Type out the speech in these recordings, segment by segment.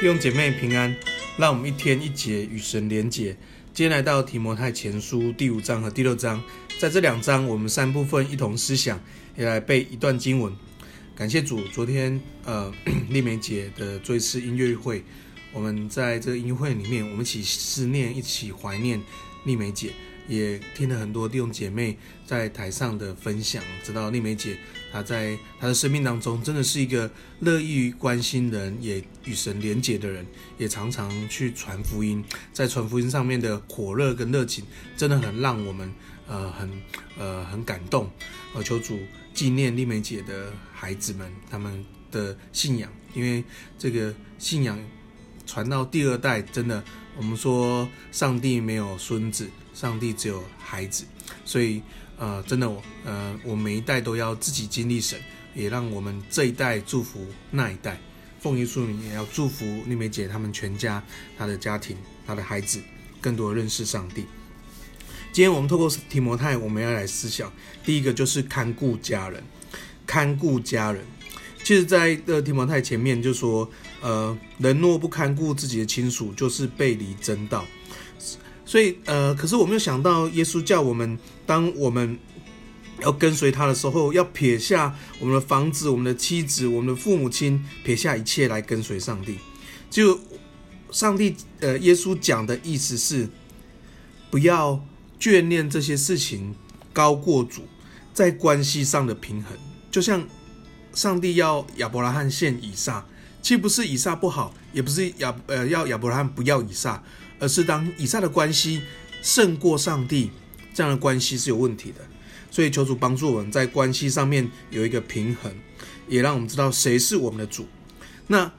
弟兄姐妹平安，让我们一天一节与神连结。今天来到提摩太前书第五章和第六章，在这两章我们三部分一同思想，也来背一段经文。感谢主，昨天呃 丽梅姐的做一次音乐会，我们在这个音乐会里面，我们一起思念，一起怀念丽梅姐。也听了很多弟兄姐妹在台上的分享，知道丽梅姐她在她的生命当中真的是一个乐意关心人，也与神连结的人，也常常去传福音，在传福音上面的火热跟热情，真的很让我们呃很呃很感动。呃，求主纪念丽梅姐的孩子们他们的信仰，因为这个信仰传到第二代，真的我们说上帝没有孙子。上帝只有孩子，所以呃，真的我呃，我每一代都要自己经历神，也让我们这一代祝福那一代。奉耶稣名也要祝福丽梅姐他们全家、她的家庭、她的孩子，更多的认识上帝。今天我们透过提摩太，我们要来思想，第一个就是看顾家人，看顾家人。其实，在的提摩太前面就说，呃，人若不看顾自己的亲属，就是背离真道。所以，呃，可是我没有想到，耶稣叫我们，当我们要跟随他的时候，要撇下我们的房子、我们的妻子、我们的父母亲，撇下一切来跟随上帝。就上帝，呃，耶稣讲的意思是，不要眷恋这些事情高过主，在关系上的平衡。就像上帝要亚伯拉罕献以撒，既不是以撒不好，也不是亚呃要亚伯拉罕不要以撒。而是当以撒的关系胜过上帝，这样的关系是有问题的。所以求主帮助我们在关系上面有一个平衡，也让我们知道谁是我们的主。那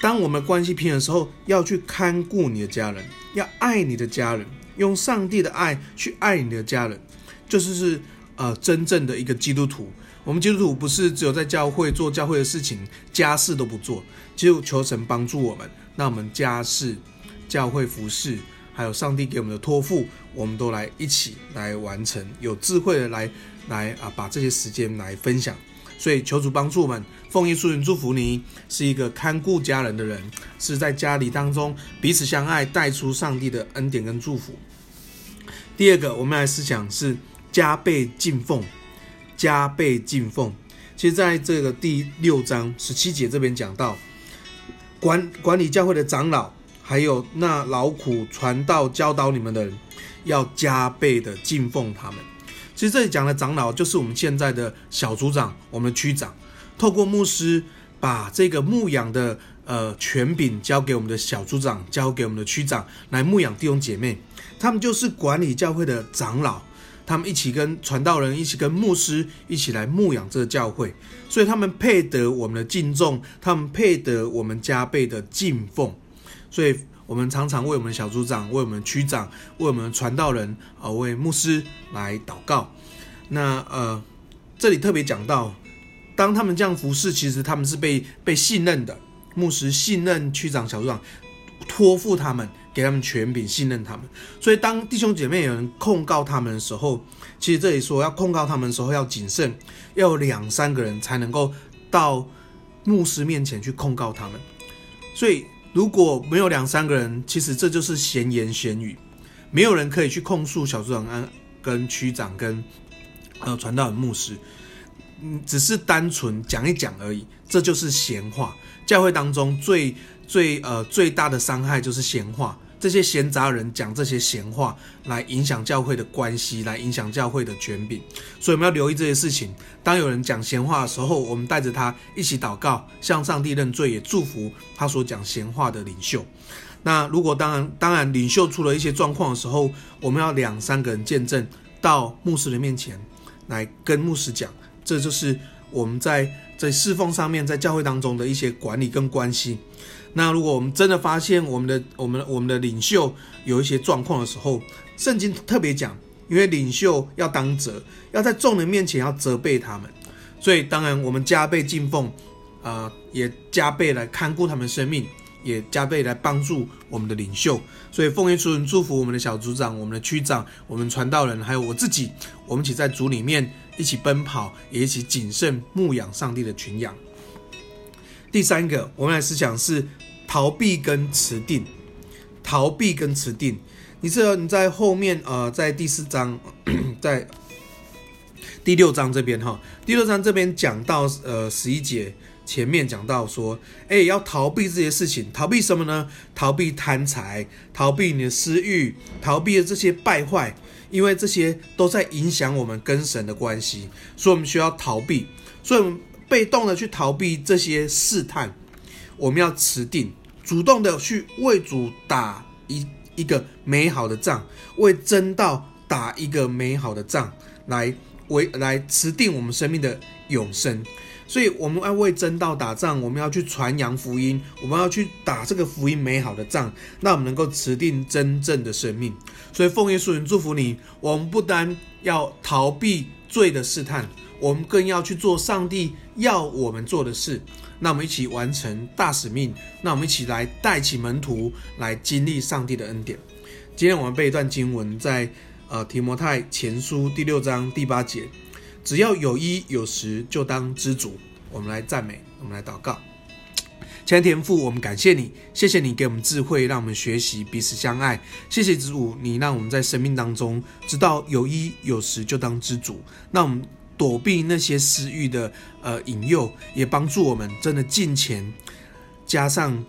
当我们关系平衡的时候，要去看顾你的家人，要爱你的家人，用上帝的爱去爱你的家人，就是是呃真正的一个基督徒。我们基督徒不是只有在教会做教会的事情，家事都不做。就求神帮助我们，那我们家事。教会服侍，还有上帝给我们的托付，我们都来一起来完成，有智慧的来来啊，把这些时间来分享。所以求主帮助我们，奉耶稣名祝福你，是一个看顾家人的人，是在家里当中彼此相爱，带出上帝的恩典跟祝福。第二个，我们来思想是加倍敬奉，加倍敬奉。其实在这个第六章十七节这边讲到，管管理教会的长老。还有那劳苦传道教导你们的人，要加倍的敬奉他们。其实这里讲的长老，就是我们现在的小组长，我们的区长，透过牧师把这个牧养的呃权柄交给我们的小组长，交给我们的区长来牧养弟兄姐妹。他们就是管理教会的长老，他们一起跟传道人，一起跟牧师一起来牧养这个教会，所以他们配得我们的敬重，他们配得我们加倍的敬奉。所以，我们常常为我们小组长、为我们区长、为我们传道人啊、为牧师来祷告。那呃，这里特别讲到，当他们这样服侍，其实他们是被被信任的。牧师信任区长、小组长，托付他们，给他们权柄，信任他们。所以，当弟兄姐妹有人控告他们的时候，其实这里说要控告他们的时候要谨慎，要有两三个人才能够到牧师面前去控告他们。所以。如果没有两三个人，其实这就是闲言闲语，没有人可以去控诉小组长、跟跟区长、跟呃传道人、牧师，嗯，只是单纯讲一讲而已，这就是闲话。教会当中最最呃最大的伤害就是闲话。这些闲杂人讲这些闲话，来影响教会的关系，来影响教会的权柄，所以我们要留意这些事情。当有人讲闲话的时候，我们带着他一起祷告，向上帝认罪，也祝福他所讲闲话的领袖。那如果当然当然领袖出了一些状况的时候，我们要两三个人见证到牧师的面前来跟牧师讲，这就是我们在在侍奉上面，在教会当中的一些管理跟关系。那如果我们真的发现我们的我们我们的领袖有一些状况的时候，圣经特别讲，因为领袖要当责，要在众人面前要责备他们，所以当然我们加倍敬奉，呃，也加倍来看顾他们生命，也加倍来帮助我们的领袖。所以奉耶稣祝福我们的小组长、我们的区长、我们传道人，还有我自己，我们一起在主里面一起奔跑，也一起谨慎牧养上帝的群羊。第三个，我们来思想是。逃避跟持定，逃避跟持定。你知道你在后面呃，在第四章，在第六章这边哈，第六章这边讲到呃十一节。前面讲到说，哎，要逃避这些事情，逃避什么呢？逃避贪财，逃避你的私欲，逃避的这些败坏，因为这些都在影响我们跟神的关系，所以我们需要逃避。所以，我们被动的去逃避这些试探，我们要持定，主动的去为主打一一个美好的仗，为真道打一个美好的仗，来为来持定我们生命的永生。所以我们要为真道打仗，我们要去传扬福音，我们要去打这个福音美好的仗，那我们能够持定真正的生命。所以奉耶稣名祝福你，我们不单要逃避罪的试探，我们更要去做上帝要我们做的事。那我们一起完成大使命，那我们一起来带起门徒来经历上帝的恩典。今天我们背一段经文在，呃提摩太前书第六章第八节。只要有衣有食，就当知足。我们来赞美，我们来祷告。亲爱的天父，我们感谢你，谢谢你给我们智慧，让我们学习彼此相爱。谢谢主，你让我们在生命当中知道有衣有食就当知足。那我们躲避那些私欲的呃引诱，也帮助我们真的进钱，加上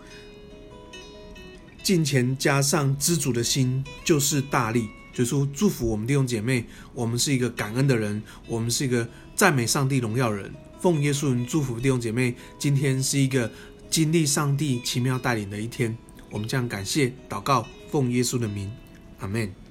敬虔加上知足的心，就是大力。就说祝福我们弟兄姐妹，我们是一个感恩的人，我们是一个赞美上帝荣耀人。奉耶稣祝福弟兄姐妹，今天是一个经历上帝奇妙带领的一天。我们将感谢祷告，奉耶稣的名，阿门。